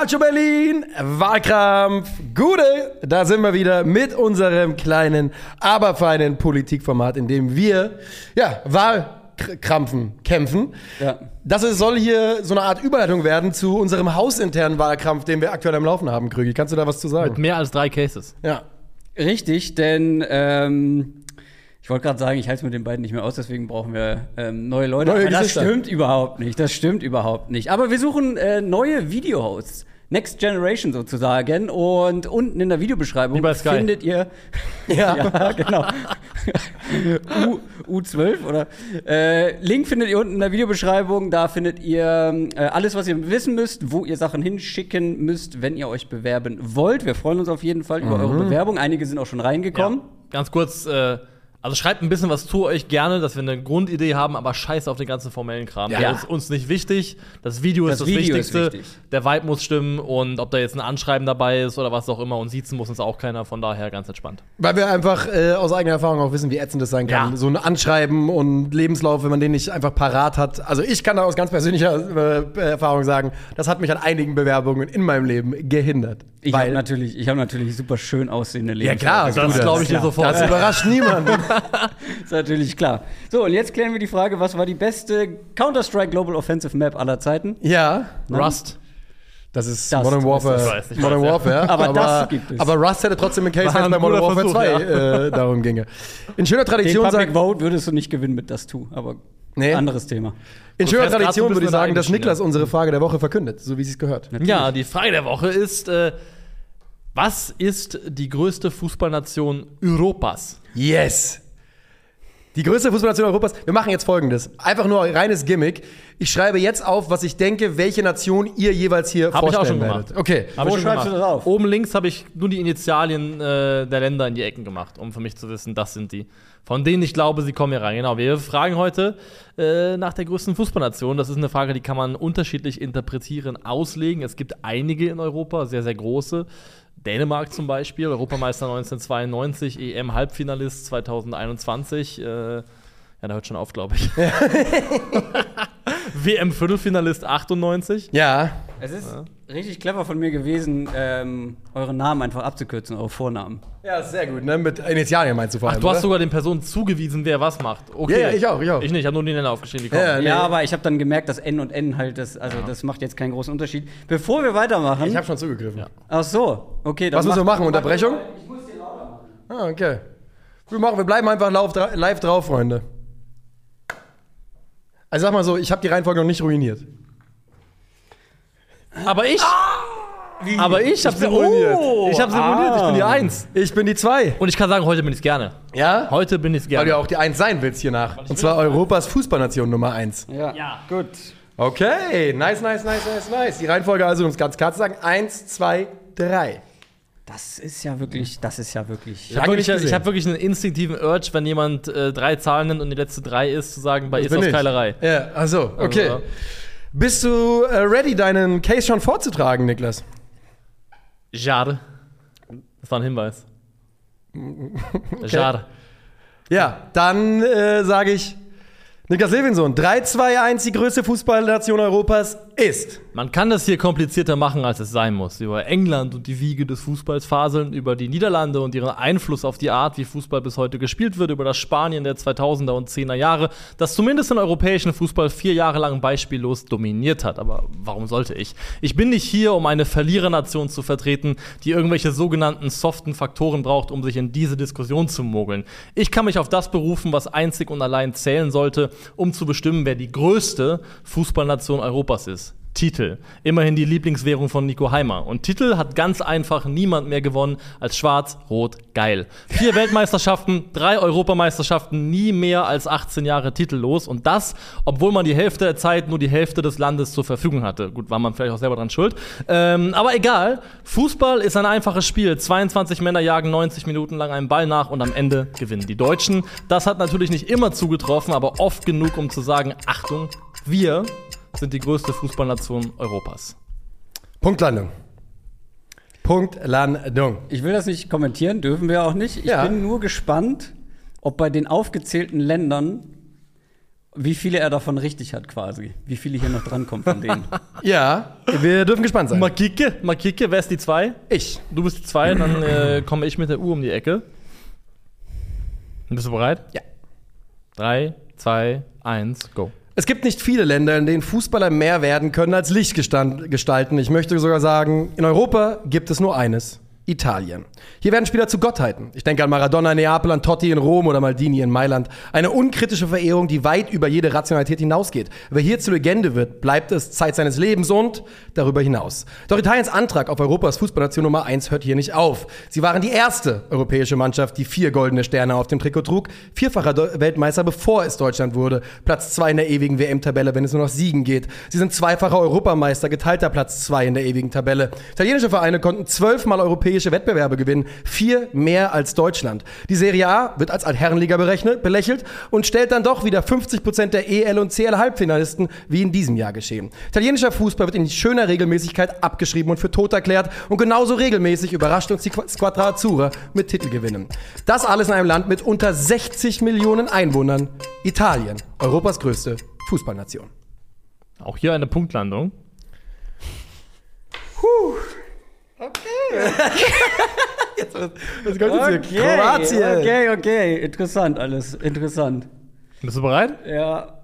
Calcio Berlin, Wahlkampf, Gute. Da sind wir wieder mit unserem kleinen, aber feinen Politikformat, in dem wir, ja, Wahlkrampfen kämpfen. Ja. Das ist, soll hier so eine Art Überleitung werden zu unserem hausinternen Wahlkampf, den wir aktuell am Laufen haben, Krügi. Kannst du da was zu sagen? Mit mehr als drei Cases. Ja. Richtig, denn ähm, ich wollte gerade sagen, ich halte es mit den beiden nicht mehr aus, deswegen brauchen wir ähm, neue Leute. Neue das stimmt überhaupt nicht. Das stimmt überhaupt nicht. Aber wir suchen äh, neue Video-Hosts. Next Generation sozusagen. Und unten in der Videobeschreibung findet ihr. Ja. genau. U, U12 oder? Äh, Link findet ihr unten in der Videobeschreibung. Da findet ihr äh, alles, was ihr wissen müsst, wo ihr Sachen hinschicken müsst, wenn ihr euch bewerben wollt. Wir freuen uns auf jeden Fall über eure Bewerbung. Einige sind auch schon reingekommen. Ganz kurz, äh, also schreibt ein bisschen was zu euch gerne, dass wir eine Grundidee haben, aber scheiß auf den ganzen formellen Kram. Ja. Der ist uns nicht wichtig. Das Video Das ist das Video ist Wichtigste. wichtig. Der Vibe muss stimmen und ob da jetzt ein Anschreiben dabei ist oder was auch immer und siezen muss uns auch keiner, von daher ganz entspannt. Weil wir einfach äh, aus eigener Erfahrung auch wissen, wie ätzend das sein kann. Ja. So ein Anschreiben und Lebenslauf, wenn man den nicht einfach parat hat. Also ich kann da aus ganz persönlicher äh, Erfahrung sagen, das hat mich an einigen Bewerbungen in meinem Leben gehindert. Ich Weil- habe natürlich, ich hab natürlich super schön aussehende Ja klar, Lebensläufe. Das glaube ich dir sofort. Das überrascht niemanden. ist natürlich klar. So, und jetzt klären wir die Frage, was war die beste Counter-Strike Global Offensive Map aller Zeiten? ja, Rust. das ist Das Modern ist Warfare. Ich weiß, ich Modern weiß, ja. Warfare. Aber das gibt es. Aber Rust hätte trotzdem einen Case, wenn es bei Modern Warfare Versuch, 2 äh, darum ginge. In schöner Den Tradition Public sagt, Vote würdest du nicht gewinnen mit das Tu, aber Nee. anderes Thema. in schöner Tradition würde ich sagen, dass Niklas unsere Frage der Woche verkündet, so wie sie es gehört. Ja, die Frage der Woche ist: äh, Was ist die größte Fußballnation Europas? Yes! Die größte Fußballnation Europas. Wir machen jetzt folgendes. Einfach nur reines Gimmick. Ich schreibe jetzt auf, was ich denke, welche Nation ihr jeweils hier Hab ich vorstellen auch schon werdet. gemacht. Okay. Hab Wo ich schreibst du das auf? Oben links habe ich nur die Initialien äh, der Länder in die Ecken gemacht, um für mich zu wissen, das sind die. Von denen ich glaube, sie kommen hier rein. Genau, wir fragen heute äh, nach der größten Fußballnation. Das ist eine Frage, die kann man unterschiedlich interpretieren, auslegen. Es gibt einige in Europa, sehr, sehr große. Dänemark zum Beispiel, Europameister 1992, EM-Halbfinalist 2021. Äh, ja, da hört schon auf, glaube ich. WM-Viertelfinalist 98. Ja. Es ist richtig clever von mir gewesen, ähm, euren Namen einfach abzukürzen, eure Vornamen. Ja, sehr gut. Ne? Mit Initialien meinst du vor Ach, allem. du hast oder? sogar den Personen zugewiesen, wer was macht. Okay. Ja, ja, ich auch, ich auch. Ich nicht, ich habe nur die Länder aufgeschrieben, die kommen. Ja, ja. Nee. Ja, aber ich habe dann gemerkt, dass N und N halt das, also das macht jetzt keinen großen Unterschied. Bevor wir weitermachen. Ich habe schon zugegriffen. ach so, okay. Dann Was müssen wir mach- machen? Unterbrechung? Ich muss hier lauter machen. Ah, okay. Wir, machen, wir bleiben einfach live drauf, Freunde. Also sag mal so, ich habe die Reihenfolge noch nicht ruiniert. Aber ich. Ah! aber ich habe ruiniert. ruiniert. Ich habe sie Ah. ich bin die Eins. Ich bin die zwei. Und ich kann sagen, heute bin ich gerne. Ja? Heute bin ich Weil gerne. du ja auch die Eins sein willst hier nach. Und zwar Europas Fußballnation Nummer eins. Ja. Ja. Gut. Okay, nice, nice, nice, nice, nice. Die Reihenfolge also, um es ganz klar zu sagen, eins, zwei, drei. Das ist ja wirklich, das ist ja wirklich. Ich habe wirklich, ich hab wirklich einen instinktiven Urge, wenn jemand äh, drei Zahlen nennt und die letzte drei ist, zu sagen, bei Das ist ich. Keilerei. Ja, also, okay. Also, Bist du äh, ready, deinen Case schon vorzutragen, Niklas? Jade. Das war ein Hinweis. Jade. Ja, dann äh, sage ich, Niklas Levinson, 3, 2, 1, die größte Fußballnation Europas ist. Man kann das hier komplizierter machen, als es sein muss. Über England und die Wiege des Fußballs faseln, über die Niederlande und ihren Einfluss auf die Art, wie Fußball bis heute gespielt wird, über das Spanien der 2000er und 10er Jahre, das zumindest den europäischen Fußball vier Jahre lang beispiellos dominiert hat. Aber warum sollte ich? Ich bin nicht hier, um eine Verlierernation zu vertreten, die irgendwelche sogenannten soften Faktoren braucht, um sich in diese Diskussion zu mogeln. Ich kann mich auf das berufen, was einzig und allein zählen sollte, um zu bestimmen, wer die größte Fußballnation Europas ist. Titel. Immerhin die Lieblingswährung von Nico Heimer. Und Titel hat ganz einfach niemand mehr gewonnen als Schwarz-Rot-Geil. Vier Weltmeisterschaften, drei Europameisterschaften, nie mehr als 18 Jahre titellos. Und das, obwohl man die Hälfte der Zeit nur die Hälfte des Landes zur Verfügung hatte. Gut, war man vielleicht auch selber dran schuld. Ähm, aber egal. Fußball ist ein einfaches Spiel. 22 Männer jagen 90 Minuten lang einen Ball nach und am Ende gewinnen die Deutschen. Das hat natürlich nicht immer zugetroffen, aber oft genug, um zu sagen, Achtung, wir sind die größte Fußballnation Europas. Punktlandung. Punktlandung. Ich will das nicht kommentieren, dürfen wir auch nicht. Ich Ja. bin nur gespannt, ob bei den aufgezählten Ländern Wie viele er davon richtig hat, quasi. Wie viele hier noch drankommen von denen. Ja, wir dürfen gespannt sein. Makike, Makike, wer ist die zwei? Ich. Du bist die zwei, dann äh, komme ich mit der Uhr um die Ecke. Bist du bereit? Ja. Drei, zwei, eins, go. Es gibt nicht viele Länder, in denen Fußballer mehr werden können als Lichtgestalten. Ich möchte sogar sagen, in Europa gibt es nur eines. Italien. Hier werden Spieler zu Gottheiten. Ich denke an Maradona in Neapel, an Totti in Rom oder Maldini in Mailand. Eine unkritische Verehrung, die weit über jede Rationalität hinausgeht. Wer hier zur Legende wird, bleibt es Zeit seines Lebens und darüber hinaus. Doch Italiens Antrag auf Europas Fußballnation Nummer 1 hört hier nicht auf. Sie waren die erste europäische Mannschaft, die vier goldene Sterne auf dem Trikot trug. Vierfacher Weltmeister, bevor es Deutschland wurde. Platz zwei in der ewigen WM-Tabelle, wenn es nur noch Siegen geht. Sie sind zweifacher Europameister, geteilter Platz zwei in der ewigen Tabelle. Italienische Vereine konnten zwölfmal europäische Wettbewerbe gewinnen, vier mehr als Deutschland. Die Serie A wird als Altherrenliga berechnet, belächelt und stellt dann doch wieder 50 Prozent der EL und CL Halbfinalisten, wie in diesem Jahr geschehen. Italienischer Fußball wird in schöner Regelmäßigkeit abgeschrieben und für tot erklärt und genauso regelmäßig überrascht uns die Qu- Squadra Azzurra mit Titelgewinnen. Das alles in einem Land mit unter 60 Millionen Einwohnern, Italien, Europas größte Fußballnation. Auch hier eine Punktlandung. Was kommt Kroatien. okay, okay. Interessant alles. Interessant. Bist du bereit? Ja.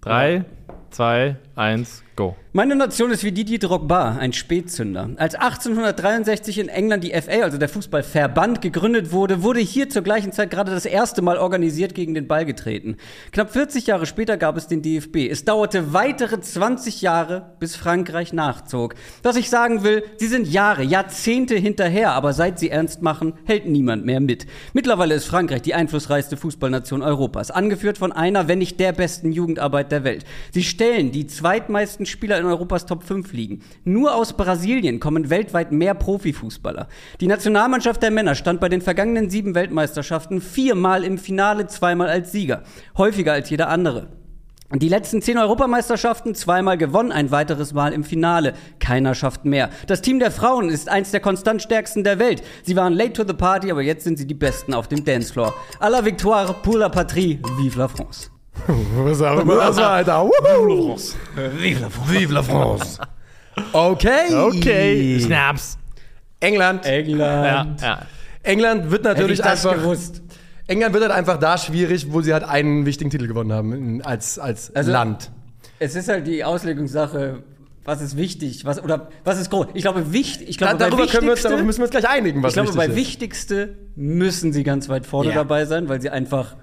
Drei, zwei, eins, go. Meine Nation ist wie Didier Drogba, ein Spätzünder. Als 1863 in England die FA, also der Fußballverband, gegründet wurde, wurde hier zur gleichen Zeit gerade das erste Mal organisiert gegen den Ball getreten. Knapp 40 Jahre später gab es den DFB. Es dauerte weitere 20 Jahre, bis Frankreich nachzog. Was ich sagen will, sie sind Jahre, Jahrzehnte hinterher, aber seit sie ernst machen, hält niemand mehr mit. Mittlerweile ist Frankreich die einflussreichste Fußballnation Europas, angeführt von einer, wenn nicht der besten Jugendarbeit der Welt. Sie stellen die zweitmeisten Spieler in Europas Top 5 liegen. Nur aus Brasilien kommen weltweit mehr Profifußballer. Die Nationalmannschaft der Männer stand bei den vergangenen sieben Weltmeisterschaften viermal im Finale, zweimal als Sieger. Häufiger als jeder andere. Die letzten zehn Europameisterschaften zweimal gewonnen, ein weiteres Mal im Finale. Keiner schafft mehr. Das Team der Frauen ist eins der konstant stärksten der Welt. Sie waren late to the party, aber jetzt sind sie die Besten auf dem Dancefloor. À la victoire pour la patrie, vive la France. Was auch immer das war, Alter. Wuhu. Vive la France. Okay. Okay. Snaps. England. England. Ja, ja. England wird Hätte ich natürlich das einfach. gewusst. England wird halt einfach da schwierig, wo sie halt einen wichtigen Titel gewonnen haben als, als Also- Land. Es ist halt die Auslegungssache, was ist wichtig, was oder was ist groß. Ich glaube, wichtig, ich Da, glaube, bei darüber, können wir uns, darüber müssen wir uns gleich einigen, was ich glaube, wichtig bei ist. wichtigste müssen sie ganz weit vorne Ja. dabei sein, weil sie einfach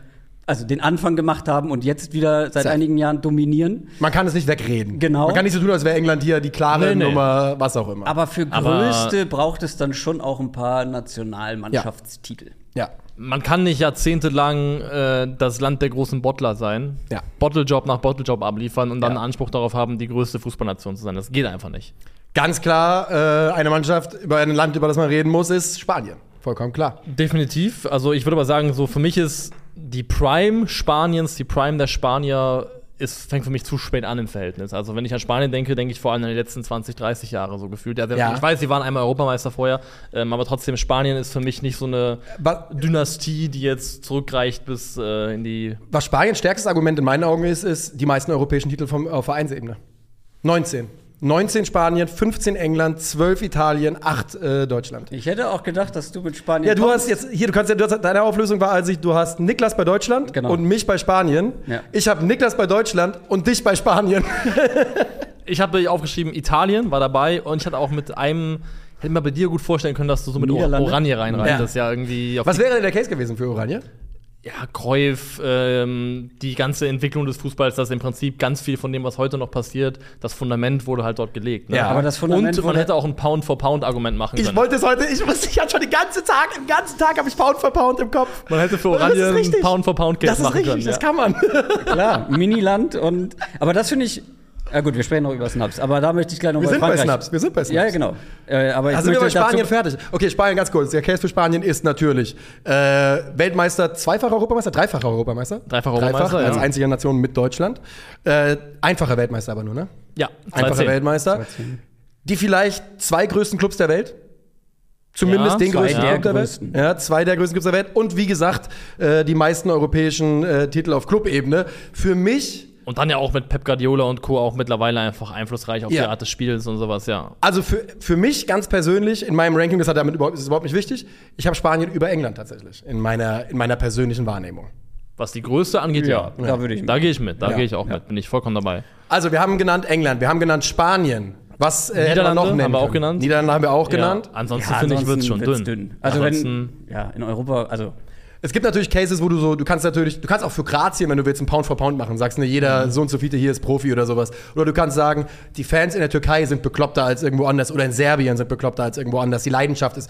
also den Anfang gemacht haben und jetzt wieder seit einigen Jahren dominieren. Man kann es nicht wegreden. Genau. Man kann nicht so tun, als wäre England hier die klare Nee, nee. Nummer, was auch immer. Aber für Aber- größte braucht es dann schon auch ein paar Nationalmannschaftstitel. ja. Man kann nicht jahrzehntelang äh, das Land der großen Bottler sein, Ja. Bottlejob nach Bottlejob abliefern und dann Ja. Anspruch darauf haben, die größte Fußballnation zu sein. Das geht einfach nicht. Ganz klar, äh, eine Mannschaft, über ein Land, über das man reden muss, ist Spanien. Vollkommen klar. Definitiv. Also ich würde aber sagen, so für mich ist die Prime Spaniens, die Prime der Spanier, ist, fängt für mich zu spät an im Verhältnis. Also wenn ich an Spanien denke, denke ich vor allem an die letzten 20, 30 Jahre so gefühlt. Ja, Ja. Ich weiß, sie waren einmal Europameister vorher, ähm, aber trotzdem, Spanien ist für mich nicht so eine Wa- Dynastie, die jetzt zurückreicht bis äh, in die. Was Spaniens stärkstes Argument in meinen Augen ist, ist die meisten europäischen Titel vom, auf Vereinsebene. 19. 19 Spanien, 15 England, 12 Italien, 8 äh, Deutschland. Ich hätte auch gedacht, dass du mit Spanien Ja, du kommst. hast jetzt hier, du kannst ja, du hast, deine Auflösung war also, du hast Niklas bei Deutschland Genau. und mich bei Spanien. Ja. Ich habe Niklas bei Deutschland und dich bei Spanien. Ich habe aufgeschrieben, Italien war dabei und ich hatte auch mit einem. Ich hätte mir bei dir gut vorstellen können, dass du so mit? Oranje reinreitest. Ja. Das ist ja irgendwie auf Was wäre denn der Case gewesen für Oranje? Ja, Cruyff, ähm, die ganze Entwicklung des Fußballs, dass im Prinzip ganz viel von dem, was heute noch passiert, das Fundament wurde halt dort gelegt. Ne? Ja, aber das Fundament Und man hätte auch ein Pound-for-Pound-Argument machen Ich können. wollte es heute, ich muss, ich hatte schon den ganzen Tag, den ganzen Tag habe ich Pound für Pound im Kopf. man hätte für Das ist Oranje ein richtig. Pound-for-Pound-Case Das ist machen richtig, können. das ja. kann man. Klar, Miniland und. Aber das finde ich. Ja gut, wir sprechen noch über Snaps, aber da möchte ich gleich noch Wir bei sind bei Frankreich. Snaps, wir sind bei Snaps. Ja, genau. Äh, aber ich Also sind wir bei Spanien fertig. Okay, Spanien ganz kurz. Der Case für Spanien ist natürlich äh, Weltmeister, zweifacher Europameister, dreifacher Europameister. Dreifacher Europameister, als ja. einzige Nation mit Deutschland. Äh, einfacher Weltmeister aber nur, ne? Ja, Einfacher 2-10. Weltmeister. Die vielleicht zwei größten Clubs der Welt. Zumindest Ja, den zwei größten der Club der Welt. größten. Ja, zwei der größten Clubs der Welt. Und wie gesagt, äh, die meisten europäischen äh, Titel auf Clubebene. Für mich Und dann ja auch mit Pep Guardiola und Co. auch mittlerweile einfach einflussreich auf Ja. die Art des Spiels und sowas, ja. Also für, für mich ganz persönlich, in meinem Ranking, das hat damit überhaupt, ist überhaupt nicht wichtig, ich habe Spanien über England tatsächlich, in meiner, in meiner persönlichen Wahrnehmung. Was die Größe angeht, ja. Ja, da würde ich Da gehe ich mit, da Ja. gehe ich auch mit, bin ich vollkommen dabei. Also wir haben genannt England, wir haben genannt Spanien. Was äh, Niederlande noch nennen haben wir auch genannt. Niederlande haben wir auch genannt. Ja. Ansonsten finde ich, wird es schon wird's dünn. Also Ansonsten, wenn, ja, in Europa, also Es gibt natürlich Cases, wo du so, du kannst natürlich, du kannst auch für Kroatien, wenn du willst, einen Pound for Pound machen, sagst, ne, jeder Mhm. so und so viele hier ist Profi oder sowas. Oder du kannst sagen, die Fans in der Türkei sind bekloppter als irgendwo anders oder in Serbien sind bekloppter als irgendwo anders. Die Leidenschaft ist.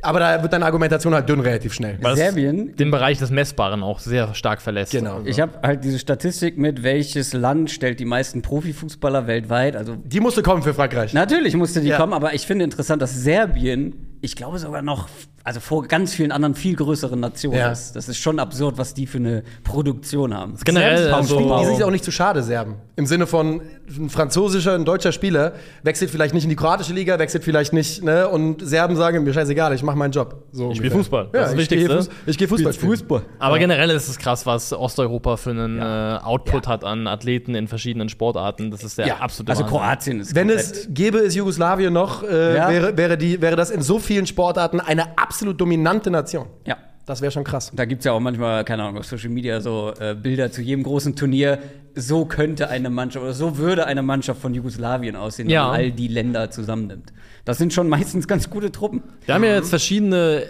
Aber da wird deine Argumentation halt dünn relativ schnell. weil Serbien- den Bereich des Messbaren auch sehr stark verlässt. Genau. ich habe halt diese Statistik mit, welches Land stellt die meisten Profifußballer weltweit. Also Die musste kommen für Frankreich. natürlich musste die Ja. kommen, aber ich finde interessant, dass Serbien, ich glaube sogar noch, also vor ganz vielen anderen viel größeren Nationen Ja. ist. Das ist schon absurd, was die für eine Produktion haben. generell, also- Die sind auch nicht zu schade, Serben. Im Sinne von, ein französischer, ein deutscher Spieler wechselt vielleicht nicht in die kroatische Liga, wechselt vielleicht nicht, ne? Und Serben sagen, mir scheißegal, ich mache meinen Job. So Ich spiele. Fußball. Ja, Das ist das ich gehe Wichtigste. Fuß, ich gehe Fußball spielen. Fußball. Aber generell ist es krass, was Osteuropa für einen Ja. äh, Output hat an Athleten in verschiedenen Sportarten. Das ist der Ja, absolute Also Wahnsinn. Kroatien ist Wenn komplett- es gäbe es Jugoslawien noch, äh, Ja. wäre, wäre, die, wäre das in so vielen Sportarten eine absolut dominante Nation. ja. Das wäre schon krass. Da gibt es ja auch manchmal, keine Ahnung, auf Social Media so äh, Bilder zu jedem großen Turnier. So könnte eine Mannschaft oder so würde eine Mannschaft von Jugoslawien aussehen, Ja. wenn all die Länder zusammennimmt. Das sind schon meistens ganz gute Truppen. Wir haben ja jetzt verschiedene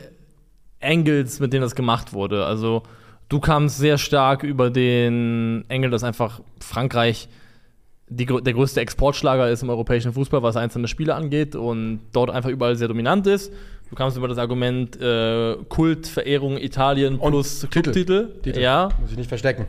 Angles, mit denen das gemacht wurde. Also, du kamst sehr stark über den Angle, dass einfach Frankreich die, der größte Exportschlager ist im europäischen Fußball, was einzelne Spiele angeht und dort einfach überall sehr dominant ist. Du kamst über das Argument äh, Kult, Verehrung Italien Und plus Titel. Clubtitel. Titel. Ja. Muss ich nicht verstecken.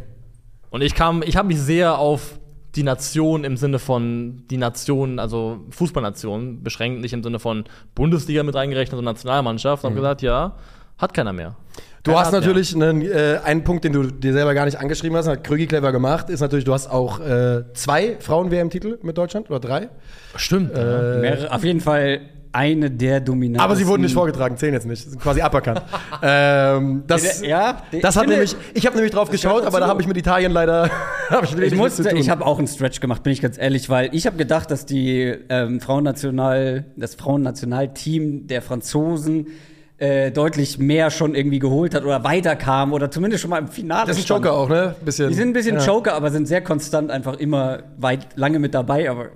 Und ich kam, ich habe mich sehr auf die Nation im Sinne von die Nation, also Fußballnation, beschränkt, nicht im Sinne von Bundesliga mit reingerechnet, sondern Nationalmannschaft. Und habe gesagt, ja, hat keiner mehr. Du Keiner hast hat natürlich einen, äh, einen Punkt, den du dir selber gar nicht angeschrieben hast, hat Krügi clever gemacht, ist natürlich, du hast auch äh, zwei Frauen-WM-Titel mit Deutschland oder drei. Stimmt. Wäre auf jeden Fall eine der dominanten. Aber sie wurden nicht vorgetragen, zählen jetzt nicht. Sind quasi aberkannt. ähm, das, Ja, das hat nämlich, ich habe nämlich drauf geschaut, aber da habe ich mit Italien leider. hab ich Ich ich habe auch einen Stretch gemacht, bin ich ganz ehrlich, weil ich habe gedacht, dass die ähm, Frauennational, das Frauennationalteam der Franzosen äh, deutlich mehr schon irgendwie geholt hat oder weiterkam oder zumindest schon mal im Finale. das ist ein stand. Joker auch, ne? Bisschen. Die sind ein bisschen ja. Joker, aber sind sehr konstant einfach immer weit lange mit dabei, aber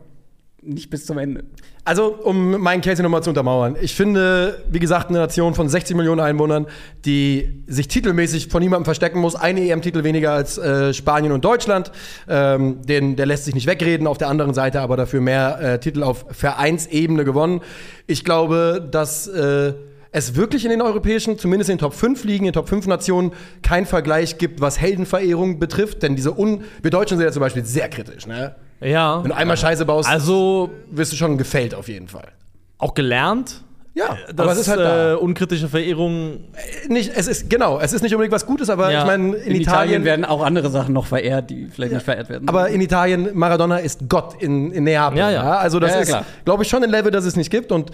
nicht bis zum Ende. Also, um meinen Case nochmal zu untermauern. Ich finde, wie gesagt, eine Nation von 60 Millionen Einwohnern, die sich titelmäßig von niemandem verstecken muss. Eine EM-Titel weniger als äh, Spanien und Deutschland. Ähm, den, der lässt sich nicht wegreden. Auf der anderen Seite aber dafür mehr äh, Titel auf Vereinsebene gewonnen. Ich glaube, dass äh, es wirklich in den europäischen, zumindest in den Top 5 Ligen, in den Top 5 Nationen, keinen Vergleich gibt, was Heldenverehrung betrifft. Denn diese Un wir Deutschen sind ja zum Beispiel sehr kritisch. Ne? Ja. Wenn du einmal Scheiße baust, Also wirst du schon gefällt auf jeden Fall. auch gelernt. Ja, Das aber es ist halt da. äh, unkritische Verehrung. Nicht, es ist, genau, es ist nicht unbedingt was Gutes, aber Ja. ich meine, in, In, Italien, Italien, werden auch andere Sachen noch verehrt, die vielleicht nicht verehrt werden. aber in Italien, Maradona ist Gott in, in Neapel. Ja, ja. Also das Ja, ja, ist, glaube ich, schon ein Level, das es nicht gibt. Und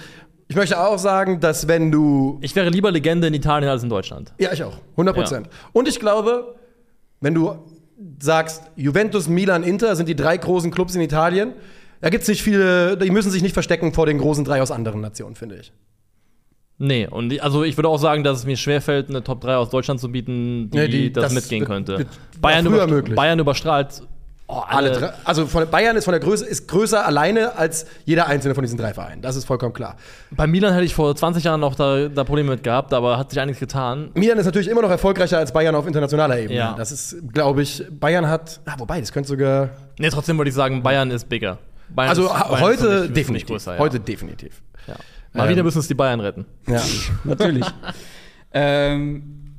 ich möchte auch sagen, dass wenn du, Ich wäre lieber Legende in Italien als in Deutschland. ja, ich auch, 100 Prozent. Und ich glaube, wenn du sagst, Juventus, Milan, Inter sind die drei großen Clubs in Italien, da gibt es nicht viele, die müssen sich nicht verstecken vor den großen drei aus anderen Nationen, finde ich. Nee, und ich- also ich würde auch sagen, dass es mir schwerfällt, eine Top 3 aus Deutschland zu bieten, die, Ja, die- das, das mitgehen könnte. Bayern, war früher überst- möglich. Bayern überstrahlt oh, Alle alle. drei, also von Bayern ist von der Größe ist größer alleine als jeder einzelne von diesen drei Vereinen. Das ist vollkommen klar. Bei Milan hätte ich vor 20 Jahren noch da, da Probleme mit gehabt, aber hat sich einiges getan. Milan ist natürlich immer noch erfolgreicher als Bayern auf internationaler Ebene. Ja. Das ist, glaube ich, Bayern hat, ah, wobei, das könnte sogar, Nee, trotzdem würde ich sagen, Bayern ist bigger. Bayern also ist, Bayern heute mich definitiv. größer, ja. Heute definitiv. Ja. Mal Ähm, wieder müssen es die Bayern retten. Ja. Natürlich. ähm,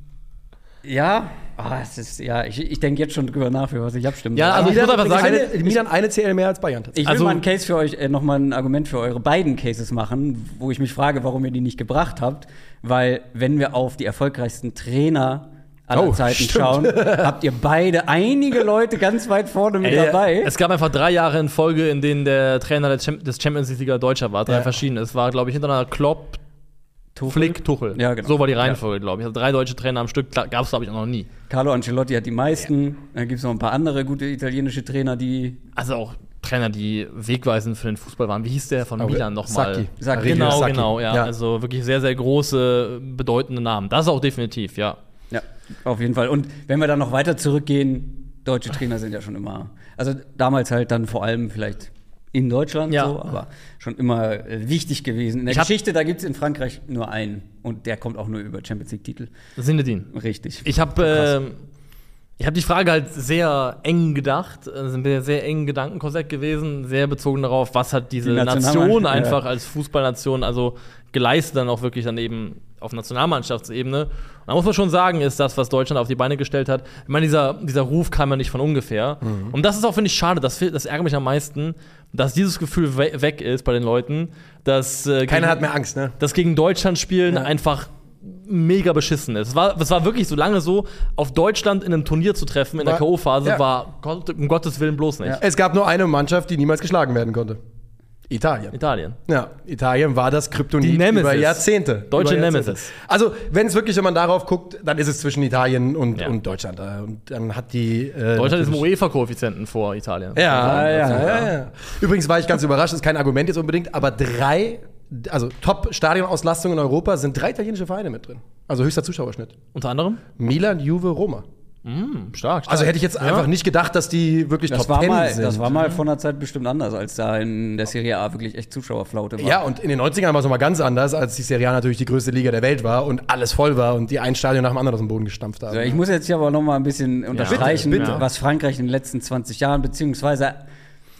ja, ah, es ist, ja, ich, ich denke jetzt schon drüber nach, für was ich abstimmen Ja, also ich muss einfach sagen, eine, Milan eine CL mehr als Bayern tatsächlich. ich will also- mal einen Case für euch, äh, nochmal ein Argument für eure beiden Cases machen, wo ich mich frage, warum ihr die nicht gebracht habt. Weil, wenn wir auf die erfolgreichsten Trainer aller Oh, Zeiten stimmt. schauen, habt ihr beide einige Leute ganz weit vorne mit Ey, dabei. Es gab einfach drei Jahre in Folge, in denen der Trainer des Champions League Deutscher war. Drei Ja. verschiedene. Es war, glaube ich, hintereinander Klopp, Tuchel. Flick, Tuchel. Ja, genau. So war die Reihenfolge, glaube ich. Also drei deutsche Trainer am Stück gab es, glaube ich, auch noch nie. Carlo Ancelotti hat die meisten. Dann gibt es noch ein paar andere gute italienische Trainer, die. Also auch Trainer, die wegweisend für den Fußball waren. Wie hieß der von Aber Milan nochmal? Sacchi. Sacchi. Genau, Sacchi. genau, ja. Also wirklich sehr, sehr große, bedeutende Namen. Das auch definitiv, ja. Ja, auf jeden Fall. Und wenn wir dann noch weiter zurückgehen, deutsche Trainer sind ja schon immer. Also damals halt dann vor allem vielleicht in Deutschland Ja. so, aber schon immer äh, wichtig gewesen. In der Ich Geschichte, da gibt es in Frankreich nur einen. Und der kommt auch nur über Champions League-Titel. Sinedin. Richtig. Ich habe ähm, ich habe die Frage halt sehr eng gedacht, äh, sind mir sehr eng Gedankenkorsett gewesen, sehr bezogen darauf, was hat diese Die Nation einfach ja. als Fußballnation also geleistet dann auch wirklich dann eben auf Nationalmannschaftsebene. Und da muss man schon sagen, ist das, was Deutschland auf die Beine gestellt hat. Ich meine, dieser, dieser Ruf kam ja nicht von ungefähr. Mhm. Und das ist auch, finde ich, schade. Das, das ärgert mich am meisten, dass dieses Gefühl we weg ist bei den Leuten, dass äh, Keiner gegen- hat mehr Angst, ne? das gegen Deutschland spielen Ja. einfach mega beschissen ist. Es war, es war wirklich so lange so, auf Deutschland in einem Turnier zu treffen in der War- K.O.-Phase ja. war um Gottes Willen bloß nicht. Ja. Es gab nur eine Mannschaft, die niemals geschlagen werden konnte. Italien. Italien. Ja, Italien war das Kryptonit über Jahrzehnte. Deutsche über Jahrzehnte. Nemesis. Also, wenn es wirklich, wenn man darauf guckt, dann ist es zwischen Italien und, Ja. und Deutschland. Äh, Und dann hat die. Äh, Deutschland ist im UEFA-Koeffizienten vor Italien. Ja, Ja, ja, ja, ja, ja. Übrigens war ich ganz überrascht, ist kein Argument jetzt unbedingt, aber drei, also Top-Stadionauslastung in Europa sind drei italienische Vereine mit drin. Also höchster Zuschauerschnitt. Unter anderem? Milan, Juve, Roma. Hm, stark, stark. Also hätte ich jetzt Ja. einfach nicht gedacht, dass die wirklich Das Top war, 10 mal, sind. das war mal vor einer Zeit bestimmt anders, als da in der Serie A wirklich echt Zuschauerflaute war. Ja, und in den 90ern war es nochmal ganz anders, als die Serie A natürlich die größte Liga der Welt war und alles voll war und die ein Stadion nach dem anderen aus dem Boden gestampft haben. Also ich muss jetzt hier aber noch mal ein bisschen unterstreichen, bitte, bitte. was Frankreich in den letzten 20 Jahren, beziehungsweise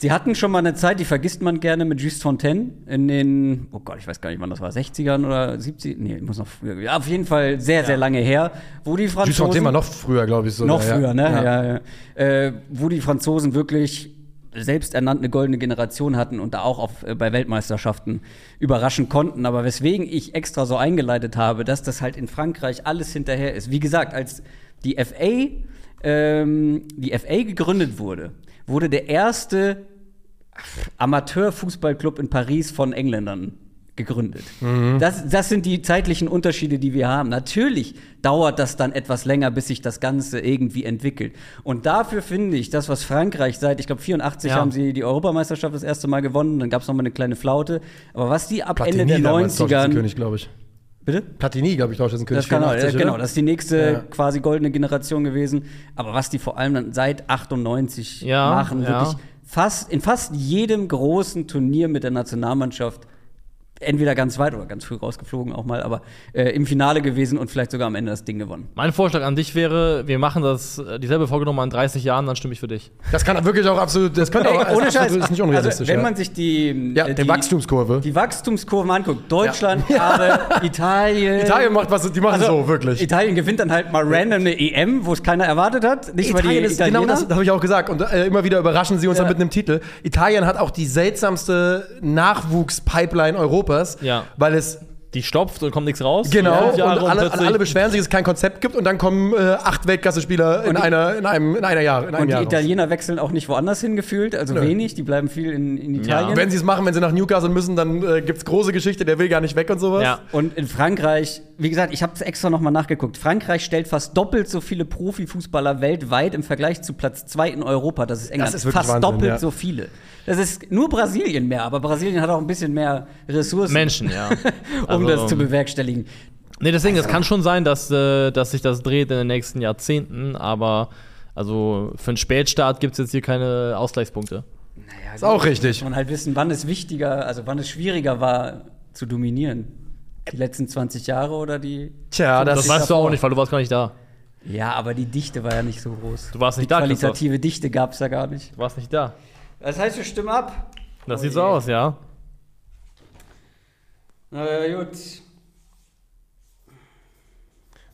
sie hatten schon mal eine Zeit, die vergisst man gerne mit Just Fontaine in den, oh Gott, ich weiß gar nicht, wann das war, 60ern oder 70, nee, muss noch früher, ja, auf jeden Fall sehr, sehr lange her, wo die Just Franzosen... Fontaine war noch früher, glaube ich. sogar, Noch früher, ja. ne? Ja. Ja. Ja, Äh, wo die Franzosen wirklich selbst ernannt eine goldene Generation hatten und da auch auf, äh, bei Weltmeisterschaften überraschen konnten. Aber weswegen ich extra so eingeleitet habe, dass das halt in Frankreich alles hinterher ist. Wie gesagt, als die FA, ähm, die FA gegründet wurde, wurde der erste Amateurfußballclub in Paris von Engländern gegründet. Das, das sind die zeitlichen Unterschiede, die wir haben. Natürlich dauert das dann etwas länger, bis sich das Ganze irgendwie entwickelt. Und dafür finde ich, das, was Frankreich seit, ich glaube, 84 Ja. haben sie die Europameisterschaft das erste Mal gewonnen, dann gab es noch mal eine kleine Flaute. Aber was die ab Platini Ende der damals 90ern. Torschützenkönig, glaube ich. Bitte? Platini, glaube ich, Torschützenkönig. Das kann auch, ja, 84, genau, oder? das ist die nächste Ja. quasi goldene Generation gewesen. Aber was die vor allem dann seit 98 Ja, machen, wirklich fast, in fast jedem großen Turnier mit der Nationalmannschaft entweder ganz weit oder ganz früh rausgeflogen auch mal, aber äh, im Finale gewesen und vielleicht sogar am Ende das Ding gewonnen. Mein Vorschlag an dich wäre, wir machen das äh, dieselbe Folge nochmal in 30 Jahren, dann stimme ich für dich. Das kann wirklich auch absolut, das könnte auch, Ey, ohne das Scheiß. ist nicht unrealistisch. Also, wenn ja. man sich die, ja, äh, die, Wachstumskurve. die Wachstumskurven anguckt, Deutschland, aber Italien. Italien macht was, die machen Also, so, wirklich. Italien gewinnt dann halt mal random eine EM, wo es keiner erwartet hat. Nicht die Italien ist, Italiener. genau das habe ich auch gesagt. Und äh, immer wieder überraschen sie uns Ja. dann mit einem Titel. Italien hat auch die seltsamste Nachwuchspipeline Europas, Ja. weil es Die stopft und kommt nichts raus. Genau, und alle, plötzlich- alle beschweren sich, dass es kein Konzept gibt und dann kommen äh, acht Weltklasse-Spieler in, Und die- einer, in, einem, in einer Jahr. In einem Und die Jahr raus. Italiener wechseln auch nicht woanders hin gefühlt, also Nö. wenig, die bleiben viel in, in Italien. Wenn sie es machen, wenn sie nach Newcastle müssen, dann äh, gibt es große Geschichte, der will gar nicht weg und sowas. Ja. und in Frankreich, wie gesagt, ich habe es extra nochmal nachgeguckt. Frankreich stellt fast doppelt so viele Profifußballer weltweit im Vergleich zu Platz 2 in Europa. Das ist England. ist wirklich fast Wahnsinn, doppelt ja. so viele. Das ist nur Brasilien mehr, aber Brasilien hat auch ein bisschen mehr Ressourcen, Menschen, ja. um Also, das zu bewerkstelligen. Nee, deswegen, es kann schon sein, dass, äh, dass sich das dreht in den nächsten Jahrzehnten, aber also für einen Spätstart gibt es jetzt hier keine Ausgleichspunkte. Naja, Ist auch richtig. Muss man halt wissen, wann es wichtiger, also wann es schwieriger war zu dominieren. Die letzten 20 Jahre oder die. Tja, das, Das weißt du davor. auch nicht, weil du warst gar nicht da. Ja, aber die Dichte war ja nicht so groß. Du warst nicht die da, Christoph. Qualitative Dichte gab es ja gar nicht. Du warst nicht da. Das heißt, wir stimmen ab. Das Oh sieht so je. aus, ja. Na ja, gut.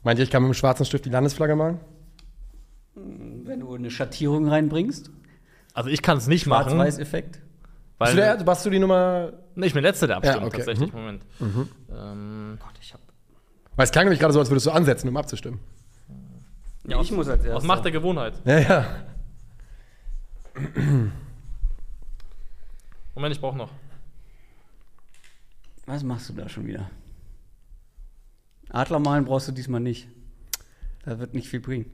Meint ihr, ich kann mit dem schwarzen Stift die Landesflagge malen? Wenn du eine Schattierung reinbringst, Also ich kann es nicht machen, Schwarz-Weiß-Effekt. Weil du, der, warst du die Nummer. Nee, ich bin der letzte, der abstimmt Ja, okay. tatsächlich. Moment. Ähm, Gott, ich hab. Weil es klang nämlich gerade so, als würdest du ansetzen, um abzustimmen. Ja, ich muss als erstes. aus Macht der Gewohnheit. Ja, ja. Moment, ich brauche noch. Was machst du da schon wieder? Adler malen brauchst du diesmal nicht. Das wird nicht viel bringen.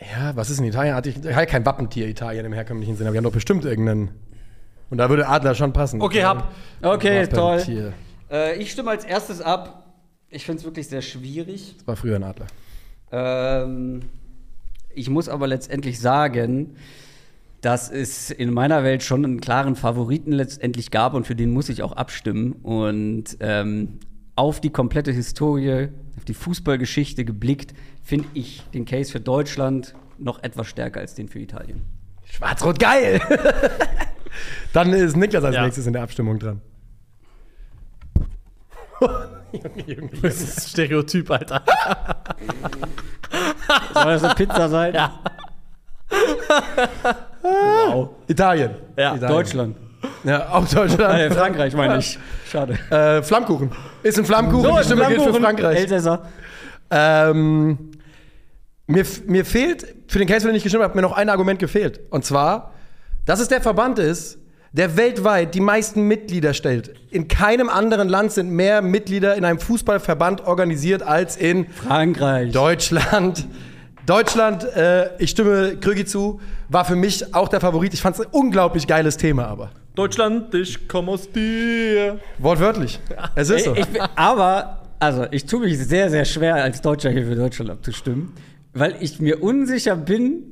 Ja, was ist in Italien? Hatte ich halt kein Wappentier Italien im herkömmlichen Sinne, aber wir haben doch bestimmt irgendeinen. Und da würde Adler schon passen. Okay, hab. Okay, toll. Äh, ich stimme als erstes ab. Ich finde es wirklich sehr schwierig. Das war früher ein Adler. Ähm, ich muss aber letztendlich sagen, dass es in meiner Welt schon einen klaren Favoriten letztendlich gab und für den muss ich auch abstimmen. Und ähm, auf die komplette Historie, auf die Fußballgeschichte geblickt, finde ich den Case für Deutschland noch etwas stärker als den für Italien. Schwarz-Rot geil! Dann ist Niklas als Ja. nächstes in der Abstimmung dran. Junge, Junge, Das ist ein Stereotyp, Alter. Soll das eine Pizza sein? Ja. Wow. Italien. Ja, Italien. Deutschland. Ja, auch Äh, Deutschland. Frankreich meine ich. Schade. äh, Flammkuchen. Ist ein Flammkuchen. die Stimme gilt für Frankreich. Elsässer. Ähm, mir, mir fehlt, für den Case, für den ich gestimmt habe, hat mir noch ein Argument gefehlt. Und zwar, dass es der Verband ist, der weltweit die meisten Mitglieder stellt. In keinem anderen Land sind mehr Mitglieder in einem Fußballverband organisiert als in Frankreich. Deutschland. Deutschland, äh, ich stimme Krügi zu, war für mich auch der Favorit. Ich fand es ein unglaublich geiles Thema, aber. Deutschland, ich komme aus dir. Wortwörtlich. Es ist so. Ich, bin- aber, also, ich tue mich sehr, sehr schwer, als Deutscher hier für Deutschland abzustimmen, weil ich mir unsicher bin,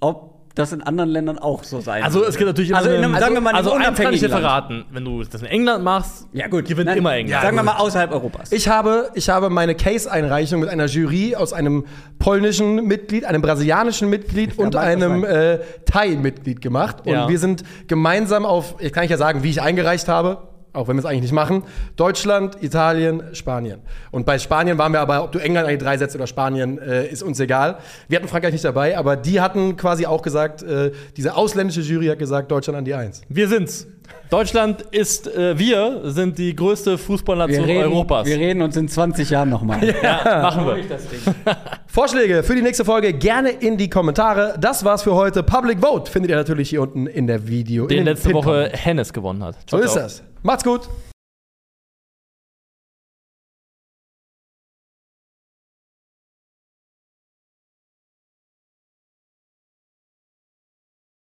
ob das in anderen Ländern auch so sein Also, es gibt natürlich Also, in einem, sagen wir mal, in also eins kann ich dir verraten. Wenn du das in England machst, Ja, gut. gewinnt Nein, immer England. sagen wir gut. mal außerhalb Europas. Ich habe, ich habe meine Case-Einreichung mit einer Jury aus einem polnischen Mitglied, einem brasilianischen Mitglied und einem äh, Thai-Mitglied gemacht. Und Ja. wir sind gemeinsam auf, ich kann ich ja sagen, wie ich eingereicht habe, auch wenn wir es eigentlich nicht machen, Deutschland, Italien, Spanien. Und bei Spanien waren wir aber, ob du England eigentlich drei setzt oder Spanien, äh, ist uns egal. Wir hatten Frankreich nicht dabei, aber die hatten quasi auch gesagt, äh, diese ausländische Jury hat gesagt, Deutschland an die Eins. Wir sind's. Deutschland ist, äh, wir sind die größte Fußballnation Europas. wir reden uns in 20 Jahren nochmal. ja, machen wir. Vorschläge für die nächste Folge gerne in die Kommentare. Das war's für heute. Public Vote findet ihr natürlich hier unten in der Video. in Den den letzte. Woche Hennes gewonnen hat. So Ciao, ist ciao. das. Macht's gut.